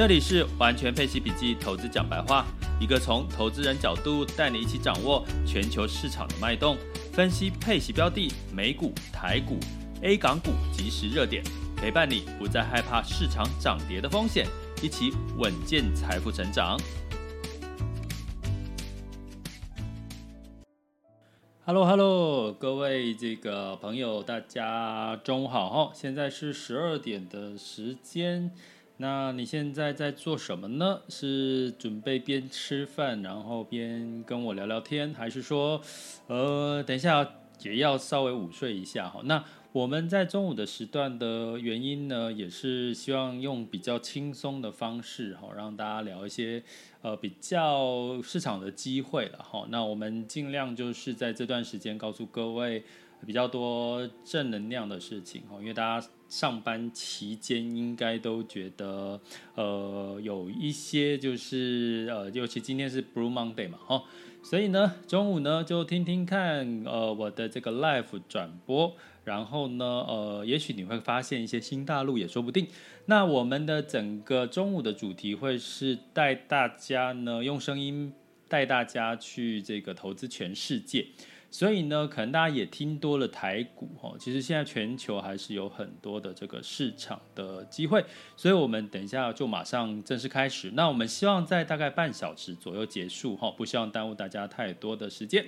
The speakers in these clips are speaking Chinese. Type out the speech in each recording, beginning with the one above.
这里是完全配息笔记投资讲白话，一个从投资人角度带你一起掌握全球市场的脉动，分析配息标的、美股、台股、A 港股即时热点，陪伴你不再害怕市场涨跌的风险，一起稳健财富成长。Hello，Hello，hello, 各位这个朋友，大家中午好哈！现在是十二点的时间。那你现在在做什么呢？是准备边吃饭然后边跟我聊聊天，还是说，呃，等一下也要稍微午睡一下哈？那我们在中午的时段的原因呢，也是希望用比较轻松的方式哈，让大家聊一些呃比较市场的机会了哈。那我们尽量就是在这段时间告诉各位。比较多正能量的事情哦，因为大家上班期间应该都觉得，呃，有一些就是呃，尤其今天是 Blue Monday 嘛，哦，所以呢，中午呢就听听看呃我的这个 live 转播，然后呢，呃，也许你会发现一些新大陆也说不定。那我们的整个中午的主题会是带大家呢用声音带大家去这个投资全世界。所以呢，可能大家也听多了台股哈，其实现在全球还是有很多的这个市场的机会，所以我们等一下就马上正式开始。那我们希望在大概半小时左右结束哈，不希望耽误大家太多的时间。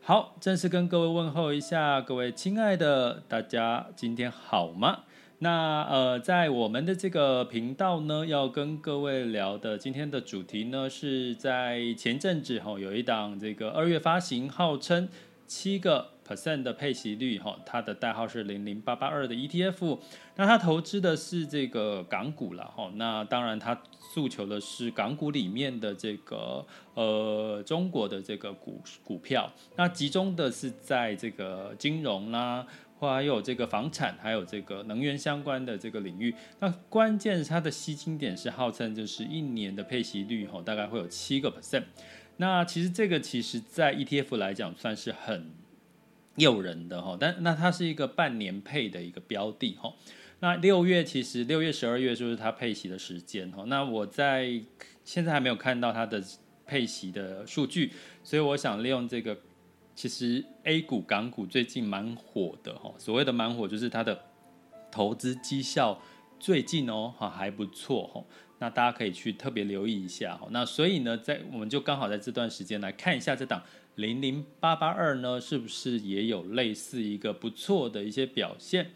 好，正式跟各位问候一下，各位亲爱的大家，今天好吗？那呃，在我们的这个频道呢，要跟各位聊的今天的主题呢，是在前阵子哈，有一档这个二月发行，号称。七个 percent 的配息率，哈，它的代号是零零八八二的 ETF，那它投资的是这个港股了，哈，那当然它诉求的是港股里面的这个呃中国的这个股股票，那集中的是在这个金融啦，或还有这个房产，还有这个能源相关的这个领域，那关键它的吸金点是号称就是一年的配息率，哈，大概会有七个 percent。那其实这个其实，在 ETF 来讲算是很诱人的哈，但那它是一个半年配的一个标的哈。那六月其实六月十二月就是它配息的时间哈。那我在现在还没有看到它的配息的数据，所以我想利用这个，其实 A 股港股最近蛮火的哈。所谓的蛮火，就是它的投资绩效最近哦哈还不错哈。那大家可以去特别留意一下，那所以呢，在我们就刚好在这段时间来看一下这档零零八八二呢，是不是也有类似一个不错的一些表现？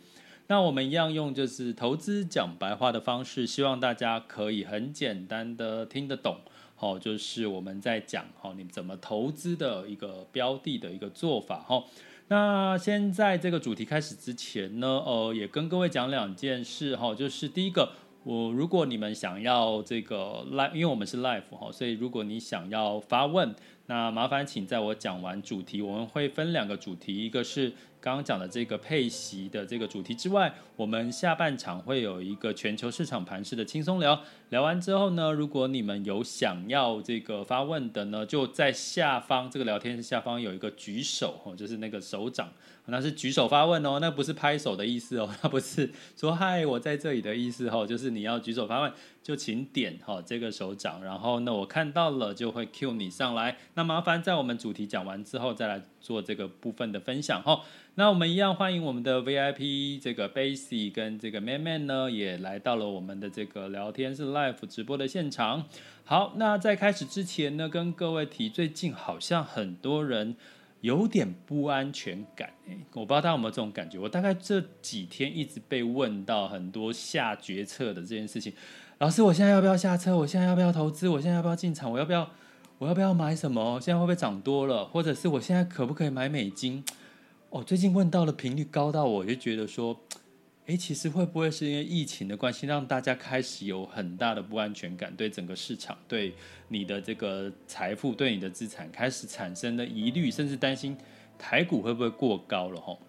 那我们一样用就是投资讲白话的方式，希望大家可以很简单的听得懂，好，就是我们在讲好你怎么投资的一个标的的一个做法，哈。那先在这个主题开始之前呢，呃，也跟各位讲两件事，哈，就是第一个。我如果你们想要这个 live，因为我们是 live 哈，所以如果你想要发问，那麻烦请在我讲完主题，我们会分两个主题，一个是。刚刚讲的这个配息的这个主题之外，我们下半场会有一个全球市场盘势的轻松聊。聊完之后呢，如果你们有想要这个发问的呢，就在下方这个聊天室下方有一个举手哦，就是那个手掌，那是举手发问哦，那不是拍手的意思哦，那不是说嗨我在这里的意思哦，就是你要举手发问，就请点哈这个手掌，然后呢我看到了就会 cue 你上来。那麻烦在我们主题讲完之后再来做这个部分的分享哈。那我们一样欢迎我们的 VIP 这个 Basi 跟这个 Man Man 呢，也来到了我们的这个聊天室 Live 直播的现场。好，那在开始之前呢，跟各位提，最近好像很多人有点不安全感，我不知道大家有没有这种感觉。我大概这几天一直被问到很多下决策的这件事情。老师，我现在要不要下车？我现在要不要投资？我现在要不要进场？我要不要？我要不要买什么？现在会不会涨多了？或者是我现在可不可以买美金？哦，最近问到的频率高到我就觉得说，诶，其实会不会是因为疫情的关系，让大家开始有很大的不安全感，对整个市场、对你的这个财富、对你的资产开始产生的疑虑，甚至担心台股会不会过高了？吼，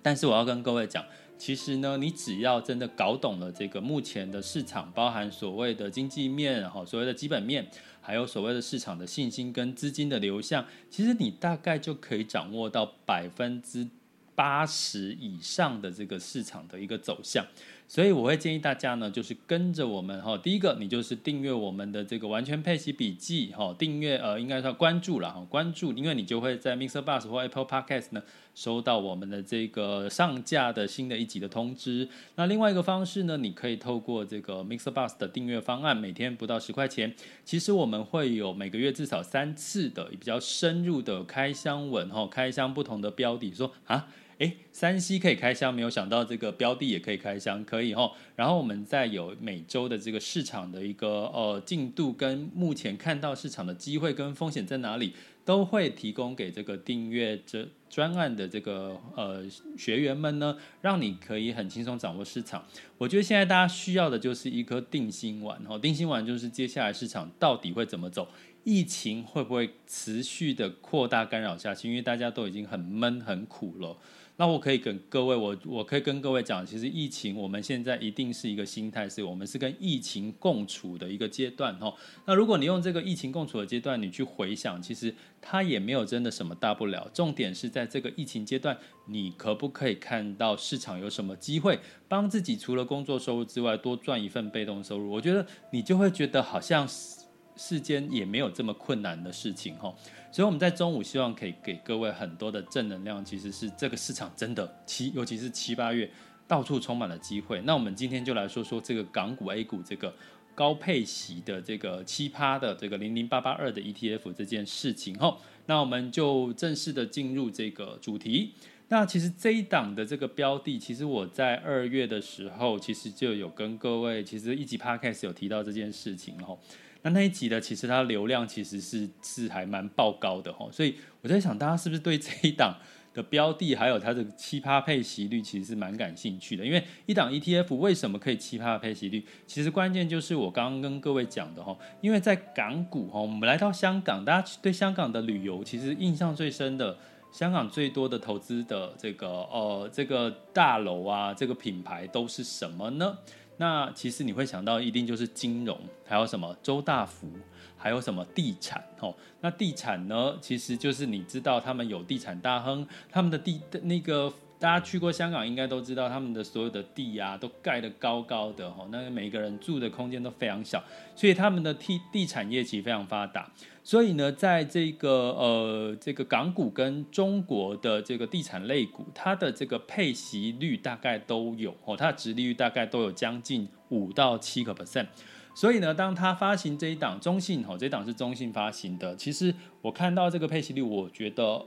但是我要跟各位讲，其实呢，你只要真的搞懂了这个目前的市场，包含所谓的经济面、哈所谓的基本面，还有所谓的市场的信心跟资金的流向，其实你大概就可以掌握到百分之。八十以上的这个市场的一个走向，所以我会建议大家呢，就是跟着我们哈。第一个，你就是订阅我们的这个完全配息笔记哈，订阅呃，应该说关注了哈，关注，因为你就会在 Mixer Bus 或 Apple Podcast 呢收到我们的这个上架的新的一集的通知。那另外一个方式呢，你可以透过这个 Mixer Bus 的订阅方案，每天不到十块钱，其实我们会有每个月至少三次的比较深入的开箱文哈，开箱不同的标的，说啊。诶，三 C 可以开箱，没有想到这个标的也可以开箱，可以哦。然后我们再有每周的这个市场的一个呃进度，跟目前看到市场的机会跟风险在哪里，都会提供给这个订阅这专案的这个呃学员们呢，让你可以很轻松掌握市场。我觉得现在大家需要的就是一颗定心丸，齁，定心丸就是接下来市场到底会怎么走，疫情会不会持续的扩大干扰下去，因为大家都已经很闷很苦了。那我可以跟各位，我我可以跟各位讲，其实疫情我们现在一定是一个心态，是我们是跟疫情共处的一个阶段哈。那如果你用这个疫情共处的阶段，你去回想，其实它也没有真的什么大不了。重点是在这个疫情阶段，你可不可以看到市场有什么机会，帮自己除了工作收入之外，多赚一份被动收入？我觉得你就会觉得好像世间也没有这么困难的事情哈。所以我们在中午希望可以给各位很多的正能量，其实是这个市场真的七，尤其是七八月到处充满了机会。那我们今天就来说说这个港股 A 股这个高配息的这个七趴的这个零零八八二的 ETF 这件事情哈。那我们就正式的进入这个主题。那其实这一档的这个标的，其实我在二月的时候其实就有跟各位其实一集 Podcast 有提到这件事情哈。那那一集呢，其实它流量其实是是还蛮爆高的哈，所以我在想，大家是不是对这一档的标的还有它的奇葩配息率，其实是蛮感兴趣的？因为一档 ETF 为什么可以奇葩配息率？其实关键就是我刚刚跟各位讲的哈，因为在港股哈，我们来到香港，大家对香港的旅游其实印象最深的，香港最多的投资的这个呃这个大楼啊，这个品牌都是什么呢？那其实你会想到，一定就是金融，还有什么周大福，还有什么地产哦。那地产呢，其实就是你知道他们有地产大亨，他们的地的那个。大家去过香港，应该都知道他们的所有的地啊，都盖得高高的哈，那每个人住的空间都非常小，所以他们的地地产业其实非常发达。所以呢，在这个呃这个港股跟中国的这个地产类股，它的这个配息率大概都有哦，它的殖利率大概都有将近五到七个 percent。所以呢，当它发行这一档中信哦，这一档是中信发行的，其实我看到这个配息率，我觉得。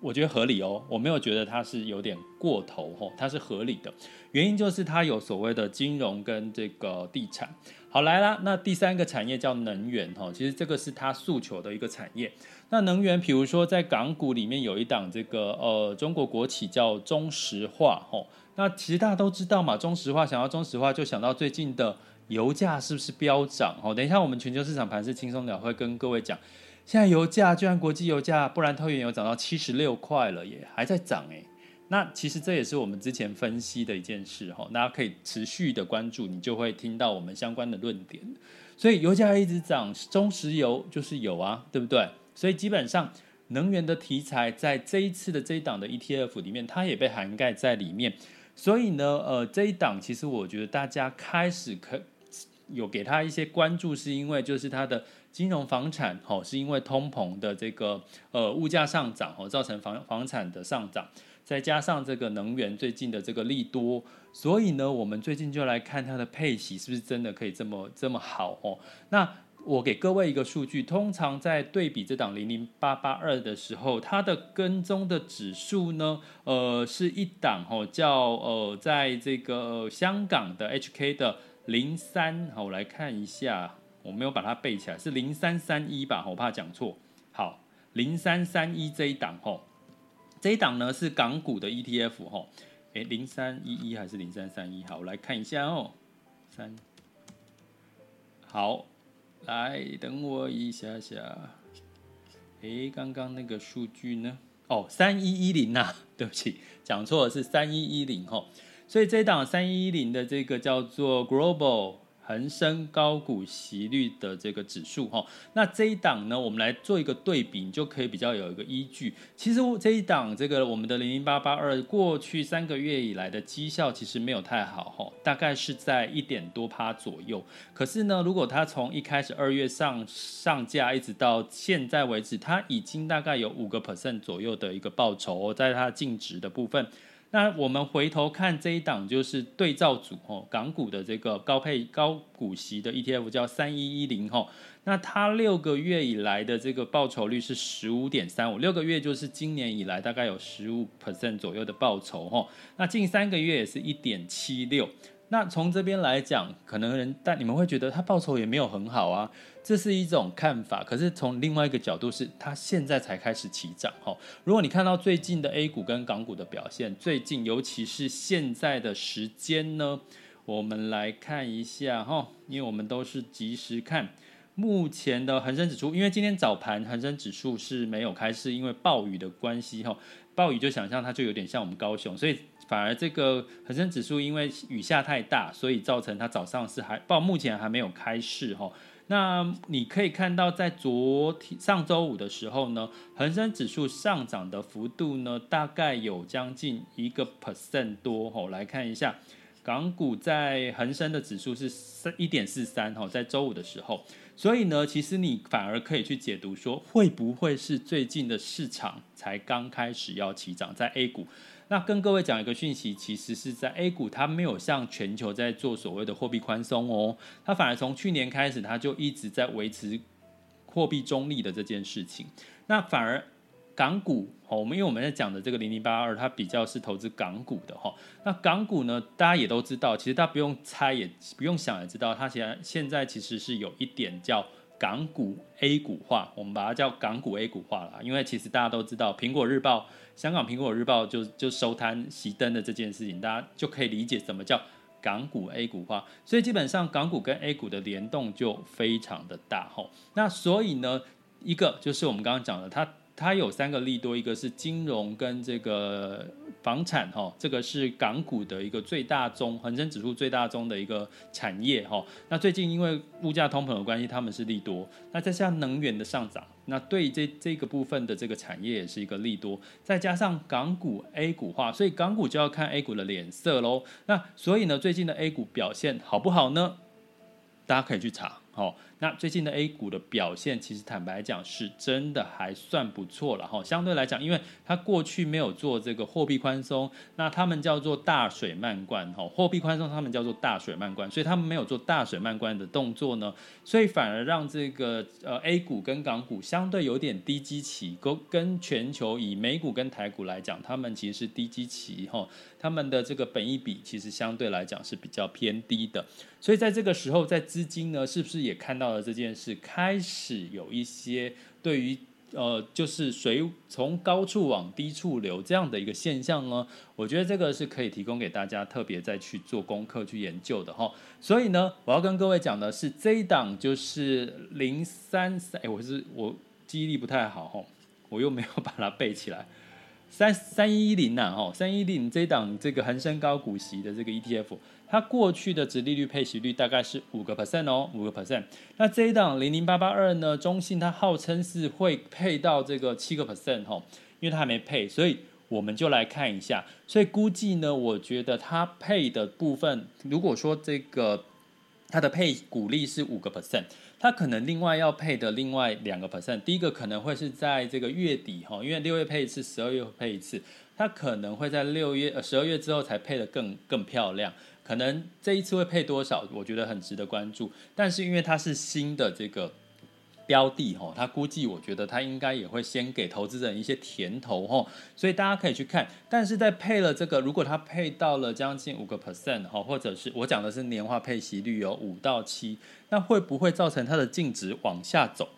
我觉得合理哦，我没有觉得它是有点过头哦，它是合理的。原因就是它有所谓的金融跟这个地产。好，来啦，那第三个产业叫能源哈，其实这个是它诉求的一个产业。那能源，比如说在港股里面有一档这个呃中国国企叫中石化哈，那其实大家都知道嘛，中石化想到中石化就想到最近的油价是不是飙涨哦？等一下我们全球市场盘是轻松聊会跟各位讲。现在油价居然国际油价，布兰特原油涨到七十六块了耶，还在涨诶。那其实这也是我们之前分析的一件事哈，大家可以持续的关注，你就会听到我们相关的论点。所以油价一直涨，中石油就是有啊，对不对？所以基本上能源的题材在这一次的这一档的 ETF 里面，它也被涵盖在里面。所以呢，呃，这一档其实我觉得大家开始可有给他一些关注，是因为就是它的。金融房产，哦，是因为通膨的这个呃物价上涨，哦，造成房房产的上涨，再加上这个能源最近的这个利多，所以呢，我们最近就来看它的配息是不是真的可以这么这么好哦。那我给各位一个数据，通常在对比这档零零八八二的时候，它的跟踪的指数呢，呃，是一档吼叫呃，在这个香港的 HK 的零三，好，我来看一下。我没有把它背起来，是零三三一吧？我怕讲错。好，零三三一这一档吼，这一档呢是港股的 ETF 吼。哎，零三一一还是零三三一？好，我来看一下哦。三，好，来等我一下下。哎，刚刚那个数据呢？哦，三一一零呐，对不起，讲错了，是三一一零吼。所以这档三一一零的这个叫做 Global。恒生高股息率的这个指数哈，那这一档呢，我们来做一个对比，你就可以比较有一个依据。其实这一档这个我们的零零八八二过去三个月以来的绩效其实没有太好哈，大概是在一点多趴左右。可是呢，如果它从一开始二月上上架一直到现在为止，它已经大概有五个 percent 左右的一个报酬，在它净值的部分。那我们回头看这一档，就是对照组哦，港股的这个高配高股息的 ETF 叫三一一零哦，那它六个月以来的这个报酬率是十五点三五，六个月就是今年以来大概有十五 percent 左右的报酬哦，那近三个月也是一点七六。那从这边来讲，可能人但你们会觉得他报酬也没有很好啊，这是一种看法。可是从另外一个角度是，他现在才开始起涨哈。如果你看到最近的 A 股跟港股的表现，最近尤其是现在的时间呢，我们来看一下哈，因为我们都是及时看目前的恒生指数，因为今天早盘恒生指数是没有开市，因为暴雨的关系哈，暴雨就想象它就有点像我们高雄，所以。反而这个恒生指数因为雨下太大，所以造成它早上是还报目前还没有开市哈。那你可以看到，在昨天上周五的时候呢，恒生指数上涨的幅度呢，大概有将近一个 percent 多哈。来看一下，港股在恒生的指数是三一点四三哈，在周五的时候，所以呢，其实你反而可以去解读说，会不会是最近的市场才刚开始要起涨，在 A 股。那跟各位讲一个讯息，其实是在 A 股，它没有像全球在做所谓的货币宽松哦，它反而从去年开始，它就一直在维持货币中立的这件事情。那反而港股，我们因为我们在讲的这个零零八二，它比较是投资港股的哈。那港股呢，大家也都知道，其实大家不用猜，也不用想，也知道它现在现在其实是有一点叫港股 A 股化，我们把它叫港股 A 股化了，因为其实大家都知道，苹果日报。香港苹果日报就就收摊熄灯的这件事情，大家就可以理解什么叫港股 A 股化。所以基本上港股跟 A 股的联动就非常的大吼。那所以呢，一个就是我们刚刚讲的，它它有三个利多，一个是金融跟这个。房产哈，这个是港股的一个最大宗，恒生指数最大宗的一个产业哈。那最近因为物价通膨的关系，他们是利多。那再加上能源的上涨，那对这这个部分的这个产业也是一个利多。再加上港股 A 股化，所以港股就要看 A 股的脸色喽。那所以呢，最近的 A 股表现好不好呢？大家可以去查。好，那最近的 A 股的表现，其实坦白讲是真的还算不错了哈。相对来讲，因为它过去没有做这个货币宽松，那他们叫做大水漫灌哈。货币宽松他们叫做大水漫灌，所以他们没有做大水漫灌的动作呢，所以反而让这个呃 A 股跟港股相对有点低基期，跟跟全球以美股跟台股来讲，他们其实是低基期哈。他们的这个本益比其实相对来讲是比较偏低的，所以在这个时候，在资金呢，是不是也看到到了这件事，开始有一些对于呃，就是水从高处往低处流这样的一个现象呢？我觉得这个是可以提供给大家特别再去做功课去研究的哈。所以呢，我要跟各位讲的是这一档就是零三三，哎，我是我记忆力不太好哈，我又没有把它背起来。三三一零呐，吼，三一零这一档这个恒生高股息的这个 ETF，它过去的殖利率配息率大概是五个 percent 哦，五个 percent。那这一档零零八八二呢，中信它号称是会配到这个七个 percent 哈，因为它还没配，所以我们就来看一下。所以估计呢，我觉得它配的部分，如果说这个它的配股利是五个 percent。它可能另外要配的另外两个 percent，第一个可能会是在这个月底哈，因为六月配一次，十二月配一次，它可能会在六月呃十二月之后才配得更更漂亮，可能这一次会配多少，我觉得很值得关注，但是因为它是新的这个。标的哈，它估计我觉得它应该也会先给投资人一些甜头哈，所以大家可以去看。但是在配了这个，如果它配到了将近五个 percent 哈，或者是我讲的是年化配息率有五到七，那会不会造成它的净值往下走？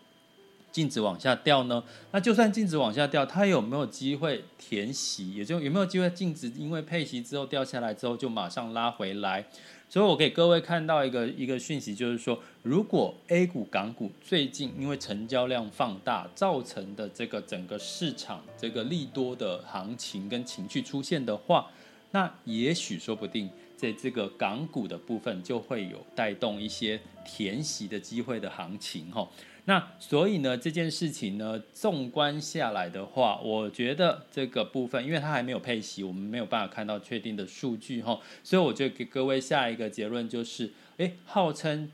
净值往下掉呢？那就算净值往下掉，它有没有机会填息？也就有没有机会净值因为配息之后掉下来之后就马上拉回来？所以我给各位看到一个一个讯息，就是说，如果 A 股、港股最近因为成交量放大造成的这个整个市场这个利多的行情跟情绪出现的话，那也许说不定在这个港股的部分就会有带动一些填息的机会的行情哈。那所以呢，这件事情呢，纵观下来的话，我觉得这个部分，因为它还没有配息，我们没有办法看到确定的数据哈，所以我就给各位下一个结论就是，诶，号称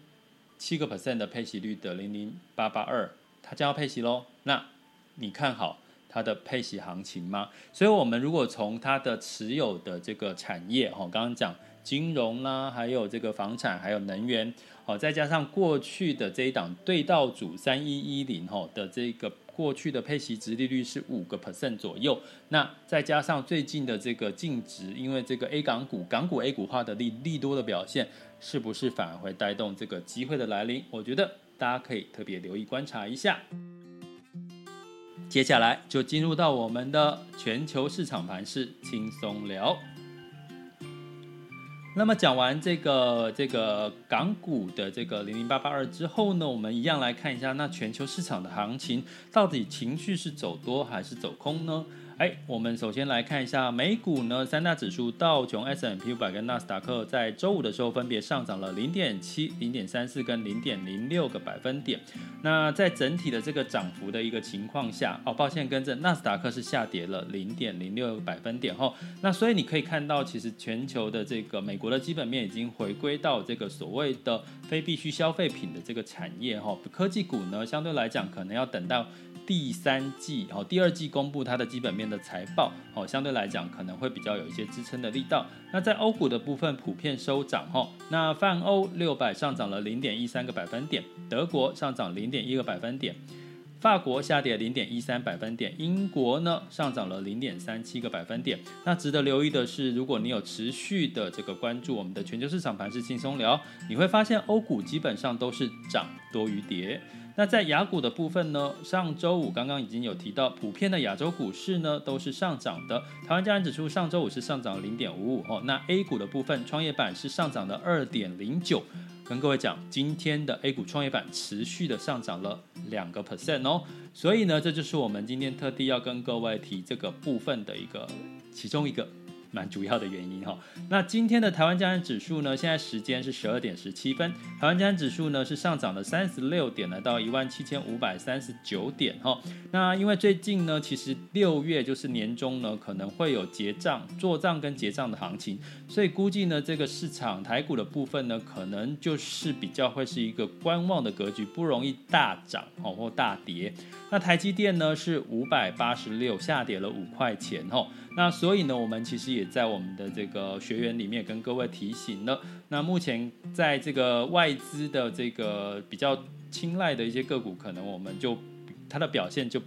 七个 percent 的配息率的零零八八二，它将要配息喽。那你看好它的配息行情吗？所以我们如果从它的持有的这个产业哈，刚刚讲金融啦，还有这个房产，还有能源。好，再加上过去的这一档对照组三一一零吼的这个过去的配息殖利率是五个 percent 左右，那再加上最近的这个净值，因为这个 A 港股港股 A 股化的利利多的表现，是不是反而会带动这个机会的来临？我觉得大家可以特别留意观察一下。接下来就进入到我们的全球市场盘势轻松聊。那么讲完这个这个港股的这个零零八八二之后呢，我们一样来看一下，那全球市场的行情到底情绪是走多还是走空呢？哎，我们首先来看一下美股呢，三大指数道琼、S M P 五百跟纳斯达克在周五的时候分别上涨了零点七、零点三四跟零点零六个百分点。那在整体的这个涨幅的一个情况下，哦，抱歉，跟着纳斯达克是下跌了零点零六个百分点哈。那所以你可以看到，其实全球的这个美国的基本面已经回归到这个所谓的非必需消费品的这个产业哈。科技股呢，相对来讲可能要等到。第三季哦，第二季公布它的基本面的财报哦，相对来讲可能会比较有一些支撑的力道。那在欧股的部分普遍收涨哈，那泛欧六百上涨了零点一三个百分点，德国上涨零点一个百分点，法国下跌零点一三百分点，英国呢上涨了零点三七个百分点。那值得留意的是，如果你有持续的这个关注我们的全球市场盘势轻松聊，你会发现欧股基本上都是涨多于跌。那在雅股的部分呢，上周五刚刚已经有提到，普遍的亚洲股市呢都是上涨的。台湾加权指数上周五是上涨零点五五哦。那 A 股的部分，创业板是上涨的二点零九。跟各位讲，今天的 A 股创业板持续的上涨了两个 percent 哦。所以呢，这就是我们今天特地要跟各位提这个部分的一个其中一个。蛮主要的原因哈，那今天的台湾加权指数呢，现在时间是十二点十七分，台湾加权指数呢是上涨了三十六点，来到一万七千五百三十九点哈。那因为最近呢，其实六月就是年中呢，可能会有结账、做账跟结账的行情，所以估计呢，这个市场台股的部分呢，可能就是比较会是一个观望的格局，不容易大涨哦或大跌。那台积电呢是五百八十六，下跌了五块钱哦。那所以呢，我们其实也在我们的这个学员里面跟各位提醒了。那目前在这个外资的这个比较青睐的一些个股，可能我们就它的表现就。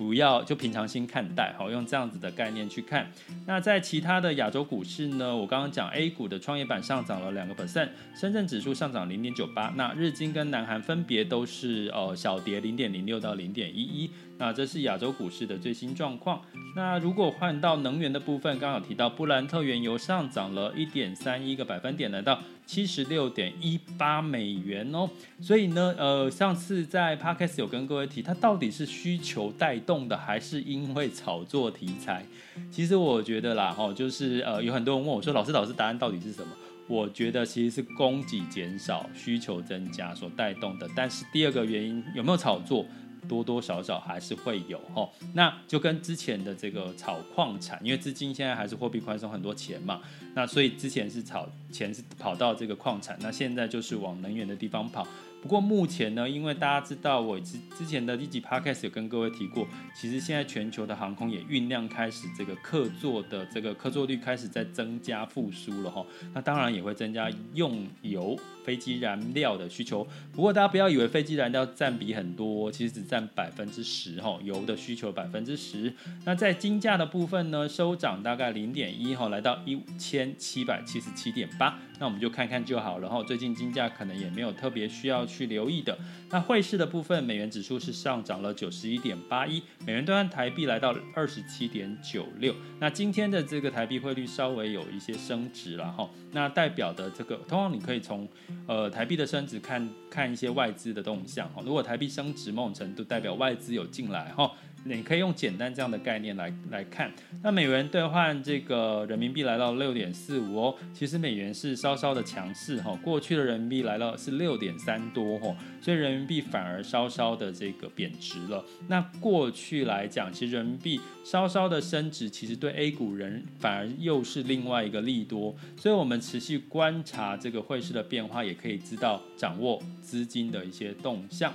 不要就平常心看待，好，用这样子的概念去看。那在其他的亚洲股市呢，我刚刚讲 A 股的创业板上涨了两个 percent，深圳指数上涨零点九八，那日经跟南韩分别都是呃小跌零点零六到零点一一。那这是亚洲股市的最新状况。那如果换到能源的部分，刚好提到布兰特原油上涨了一点三一个百分点，来到七十六点一八美元哦。所以呢，呃，上次在 Podcast 有跟各位提，它到底是需求带动的，还是因为炒作题材？其实我觉得啦，哈，就是呃，有很多人问我说，老师，老师，答案到底是什么？我觉得其实是供给减少、需求增加所带动的。但是第二个原因有没有炒作？多多少少还是会有哈，那就跟之前的这个炒矿产，因为资金现在还是货币宽松很多钱嘛，那所以之前是炒钱是跑到这个矿产，那现在就是往能源的地方跑。不过目前呢，因为大家知道我之之前的一集 podcast 有跟各位提过，其实现在全球的航空也酝酿开始这个客座的这个客座率开始在增加复苏了哈，那当然也会增加用油飞机燃料的需求。不过大家不要以为飞机燃料占比很多，其实只占百分之十哈，油的需求百分之十。那在金价的部分呢，收涨大概零点一哈，来到一千七百七十七点八。那我们就看看就好然后，最近金价可能也没有特别需要。去留意的。那汇市的部分，美元指数是上涨了九十一点八一，美元兑换台币来到二十七点九六。那今天的这个台币汇率稍微有一些升值了哈，那代表的这个，通常你可以从呃台币的升值看看一些外资的动向哈。如果台币升值某种程度代表外资有进来哈。你可以用简单这样的概念来来看，那美元兑换这个人民币来到六点四五哦，其实美元是稍稍的强势哈，过去的人民币来到是六点三多哈，所以人民币反而稍稍的这个贬值了。那过去来讲，其实人民币稍稍的升值，其实对 A 股人反而又是另外一个利多，所以我们持续观察这个汇市的变化，也可以知道掌握资金的一些动向。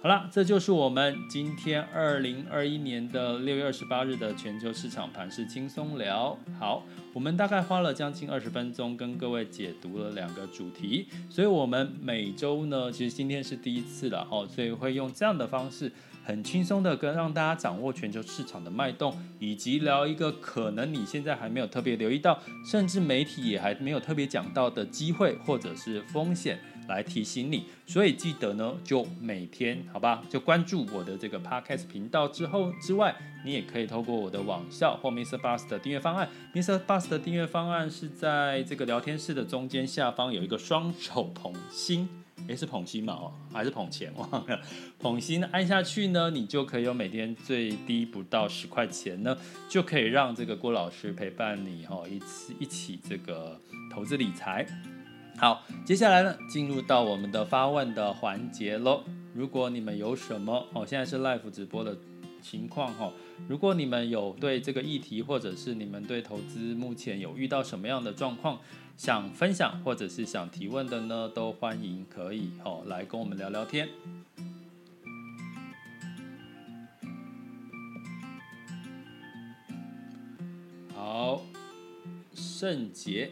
好了，这就是我们今天二零二一年的六月二十八日的全球市场盘势轻松聊。好，我们大概花了将近二十分钟跟各位解读了两个主题，所以我们每周呢，其实今天是第一次了哦，所以会用这样的方式，很轻松的跟让大家掌握全球市场的脉动，以及聊一个可能你现在还没有特别留意到，甚至媒体也还没有特别讲到的机会或者是风险。来提醒你，所以记得呢，就每天好吧，就关注我的这个 podcast 频道之后之外，你也可以透过我的网校或 Mr. Bus 的订阅方案。Mr. Bus 的订阅方案是在这个聊天室的中间下方有一个双手捧心，诶，是捧心嘛？哦，还是捧钱？忘了，捧心按下去呢，你就可以有每天最低不到十块钱呢，就可以让这个郭老师陪伴你哈，一起一起这个投资理财。好，接下来呢，进入到我们的发问的环节喽。如果你们有什么哦，现在是 live 直播的情况哈。如果你们有对这个议题，或者是你们对投资目前有遇到什么样的状况想分享，或者是想提问的呢，都欢迎可以哦来跟我们聊聊天。好，圣杰。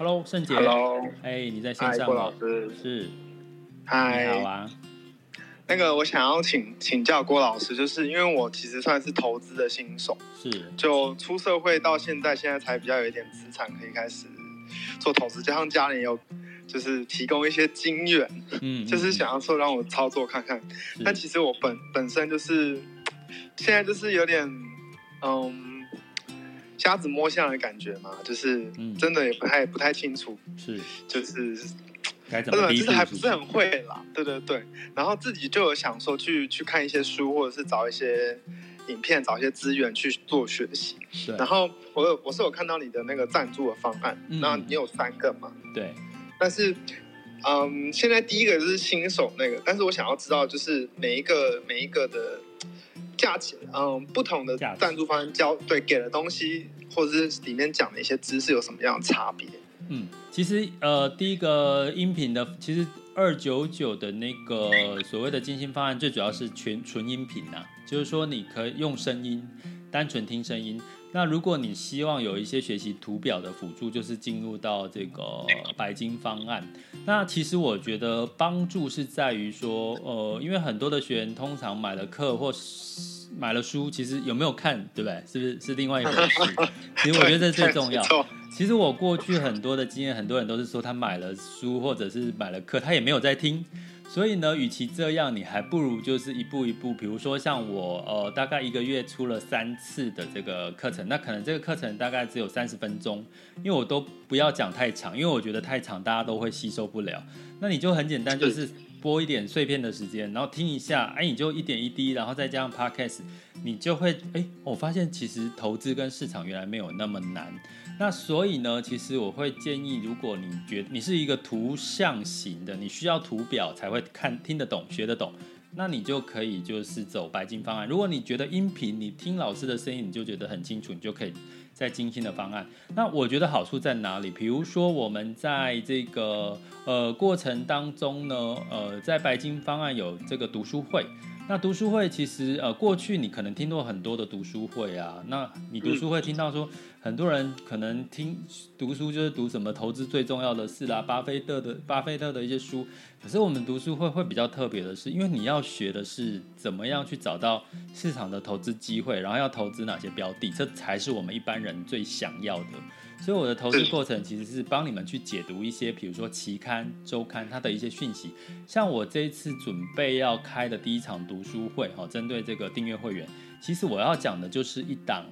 Hello，盛杰。Hello，哎，hey, 你在线上吗？郭老师是。嗨，你好啊。那个，我想要请请教郭老师，就是因为我其实算是投资的新手，是。就出社会到现在，现在才比较有一点资产，可以开始做投资，加上家里有就是提供一些经验，嗯，就是想要说让我操作看看。但其实我本本身就是现在就是有点嗯。瞎子摸象的感觉嘛，就是真的也不太、嗯、不太清楚，是就是该怎么是就是还不是很会啦，对对对。然后自己就有想说去去看一些书，或者是找一些影片，找一些资源去做学习。对然后我有我是有看到你的那个赞助的方案，那、嗯、你有三个嘛？对。但是，嗯，现在第一个就是新手那个，但是我想要知道就是每一个每一个的。价钱，嗯，不同的赞助方案交对给的东西，或者是里面讲的一些知识有什么样的差别？嗯，其实呃，第一个音频的，其实二九九的那个所谓的精心方案，最主要是全纯音频呐、啊，就是说你可以用声音，单纯听声音。那如果你希望有一些学习图表的辅助，就是进入到这个白金方案。那其实我觉得帮助是在于说，呃，因为很多的学员通常买了课或买了书，其实有没有看，对不对？是不是是另外一回事？其实我觉得这最重要。其实我过去很多的经验，很多人都是说他买了书或者是买了课，他也没有在听。所以呢，与其这样，你还不如就是一步一步，比如说像我，呃，大概一个月出了三次的这个课程，那可能这个课程大概只有三十分钟，因为我都不要讲太长，因为我觉得太长大家都会吸收不了。那你就很简单，就是播一点碎片的时间，然后听一下，哎，你就一点一滴，然后再加上 podcast，你就会，哎，我发现其实投资跟市场原来没有那么难。那所以呢，其实我会建议，如果你觉你是一个图像型的，你需要图表才会看听得懂、学得懂，那你就可以就是走白金方案。如果你觉得音频，你听老师的声音你就觉得很清楚，你就可以在精心的方案。那我觉得好处在哪里？比如说我们在这个呃过程当中呢，呃，在白金方案有这个读书会。那读书会其实呃过去你可能听过很多的读书会啊，那你读书会听到说。很多人可能听读书就是读什么投资最重要的事啦，巴菲特的巴菲特的一些书。可是我们读书会会比较特别的是，因为你要学的是怎么样去找到市场的投资机会，然后要投资哪些标的，这才是我们一般人最想要的。所以我的投资过程其实是帮你们去解读一些，比如说期刊、周刊它的一些讯息。像我这一次准备要开的第一场读书会，哈，针对这个订阅会员，其实我要讲的就是一档。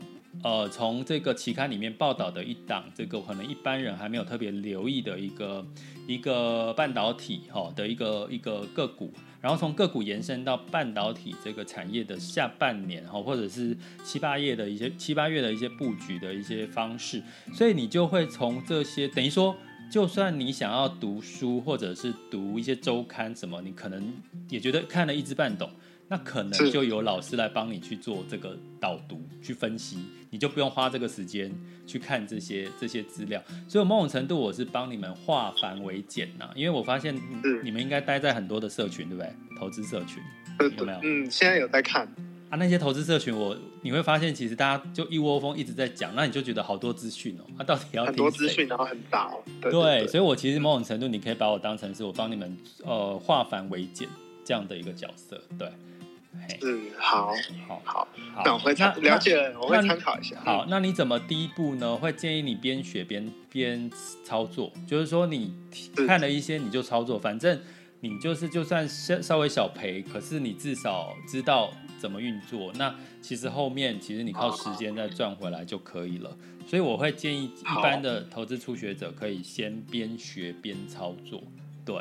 呃，从这个期刊里面报道的一档，这个可能一般人还没有特别留意的一个一个半导体哈的一个一个个股，然后从个股延伸到半导体这个产业的下半年哈，或者是七八页的一些七八月的一些布局的一些方式，所以你就会从这些等于说，就算你想要读书或者是读一些周刊什么，你可能也觉得看了一知半懂。那可能就有老师来帮你去做这个导读、去分析，你就不用花这个时间去看这些这些资料。所以某种程度，我是帮你们化繁为简呐，因为我发现你们应该待在很多的社群，对不对？投资社群有没有？嗯，现在有在看啊。那些投资社群，我你会发现，其实大家就一窝蜂一直在讲，那你就觉得好多资讯哦。他到底要听很多资讯，然后很大哦。对，所以我其实某种程度，你可以把我当成是我帮你们呃化繁为简这样的一个角色，对。嗯，好，好，好，好，那我会参了解，我会参考一下。好，那你怎么第一步呢？会建议你边学边边操作，就是说你看了一些你就操作，反正你就是就算稍稍微小赔，可是你至少知道怎么运作。那其实后面其实你靠时间再赚回来就可以了。所以我会建议一般的投资初学者可以先边学边操作，对。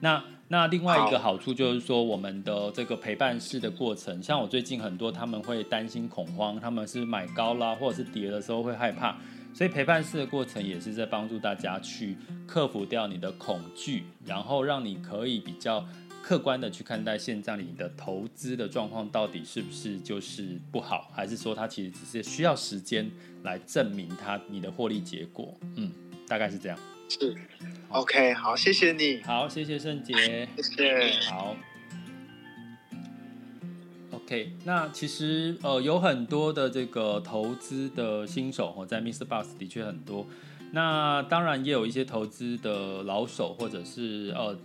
那那另外一个好处就是说，我们的这个陪伴式的过程，像我最近很多他们会担心恐慌，他们是买高啦，或者是跌的时候会害怕，所以陪伴式的过程也是在帮助大家去克服掉你的恐惧，然后让你可以比较客观的去看待现在你的投资的状况到底是不是就是不好，还是说它其实只是需要时间来证明它你的获利结果，嗯，大概是这样。是。OK，好，谢谢你。好，谢谢圣杰。谢谢。好。OK，那其实呃有很多的这个投资的新手哦，在 Mr. Box 的确很多。那当然也有一些投资的老手，或者是呃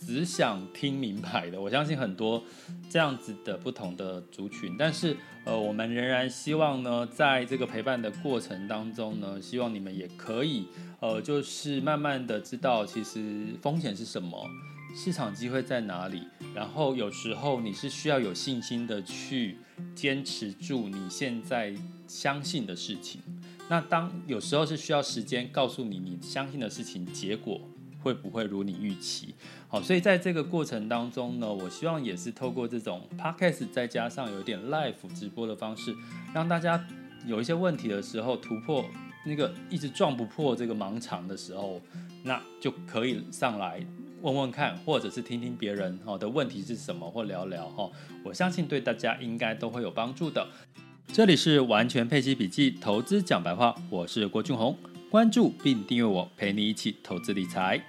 只想听明白的。我相信很多这样子的不同的族群，但是呃我们仍然希望呢，在这个陪伴的过程当中呢，希望你们也可以。呃，就是慢慢的知道，其实风险是什么，市场机会在哪里。然后有时候你是需要有信心的去坚持住你现在相信的事情。那当有时候是需要时间告诉你，你相信的事情结果会不会如你预期。好，所以在这个过程当中呢，我希望也是透过这种 podcast 再加上有点 live 直播的方式，让大家有一些问题的时候突破。那个一直撞不破这个盲肠的时候，那就可以上来问问看，或者是听听别人哈的问题是什么，或聊聊哈。我相信对大家应该都会有帮助的。这里是完全配息笔记投资讲白话，我是郭俊宏，关注并订阅我，陪你一起投资理财。